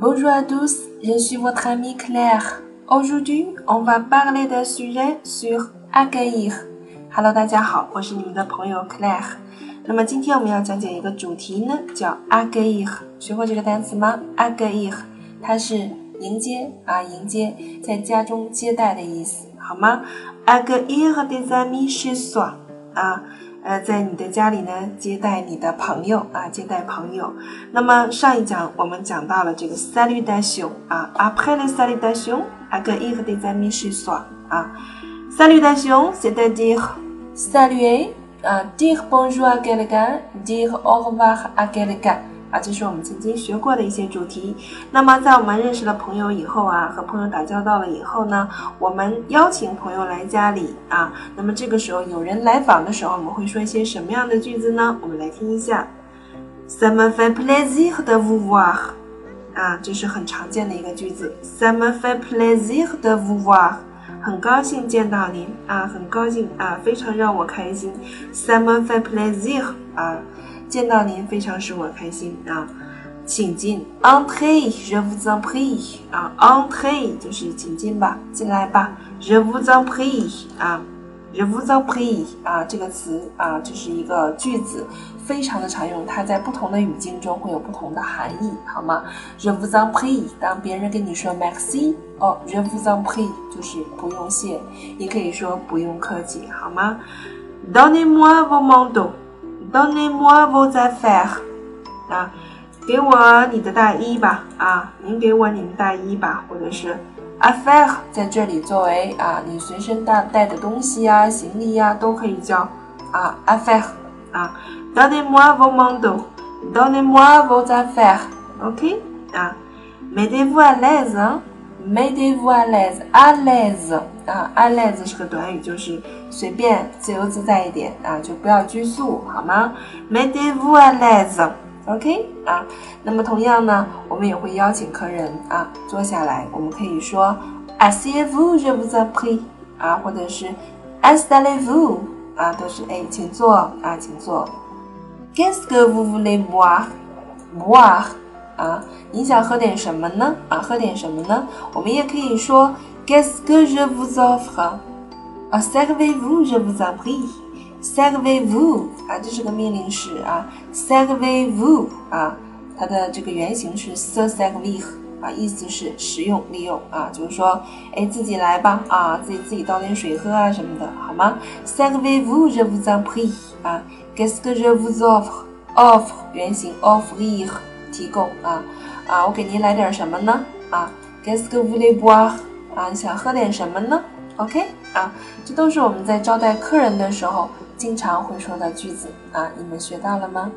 Bonjour à tous, je suis votre ami Claire. Aujourd'hui, on va parler d'un sujet sur accueillir. Hello，大家好，我是你们的朋友 Claire。那么今天我们要讲解一个主题呢，叫 accueillir。学过这个单词吗？accueillir，它是迎接啊，迎接，在家中接待的意思，好吗？accueillir des amis chez soi 啊。呃，在你的家里呢，接待你的朋友啊，接待朋友。那么上一讲我们讲到了这个 salutation 啊，après le salutation，accueillir des amis chez soi 啊，salutation，c'est-à-dire saluer 啊，dire bonjour à quelqu'un，dire au revoir à quelqu'un。啊，这是我们曾经学过的一些主题。那么，在我们认识了朋友以后啊，和朋友打交道了以后呢，我们邀请朋友来家里啊，那么这个时候有人来访的时候，我们会说一些什么样的句子呢？我们来听一下：Ça me fait plaisir de vous voir。啊，这是很常见的一个句子。Ça me fait plaisir de vous voir，很高兴见到您啊，很高兴啊，非常让我开心。Ça me fait plaisir 啊。见到您非常使我开心啊，请进，Entrez，je vous en prie 啊，Entrez 就是请进吧，进来吧，je vous en prie 啊，je vous en prie 啊，这个词啊就是一个句子，非常的常用，它在不同的语境中会有不同的含义，好吗？je vous en prie，当别人跟你说 merci，哦，je vous en prie 就是不用谢，也可以说不用客气，好吗？Donnez-moi vos manteaux。Donnez-moi vos affaires，啊，给我你的大衣吧，啊，您给我你的大衣吧，或者是 affaire 在这里作为啊你随身带带的东西呀、行李呀都可以叫啊 affaire，啊，Donnez-moi vos manteaux，Donnez-moi vos affaires，OK，啊，Mettez-vous à l'aise。Mettez-vous à l'aise，à l'aise 啊，à l'aise 是个短语，就是随便、自由自在一点啊，就不要拘束，好吗？Mettez-vous à l'aise，OK 啊。那么同样呢，我们也会邀请客人啊坐下来，我们可以说 Asseyez-vous，je vous en prie 啊，或者是 Installez-vous 啊，都是哎，请坐啊，请坐。Qu'est-ce que vous voulez boire？boire 啊，你想喝点什么呢？啊，喝点什么呢？我们也可以说 Qu'est-ce que je vous offre？啊，Servez-vous, je vous en prie. Servez-vous 啊，这是个命令式啊。Servez-vous 啊，它的这个原型是 se servir 啊，意思是使用、利用啊，就是说，哎，自己来吧啊，自己自己倒点水喝啊什么的，好吗？Servez-vous, je vous en prie 啊。Qu'est-ce que je vous offre？Offre 原型 offrir。提供啊啊，我给您来点什么呢？啊，Qu'est-ce que vous voulez boire？啊，想喝点什么呢？OK 啊，这都是我们在招待客人的时候经常会说的句子啊，你们学到了吗？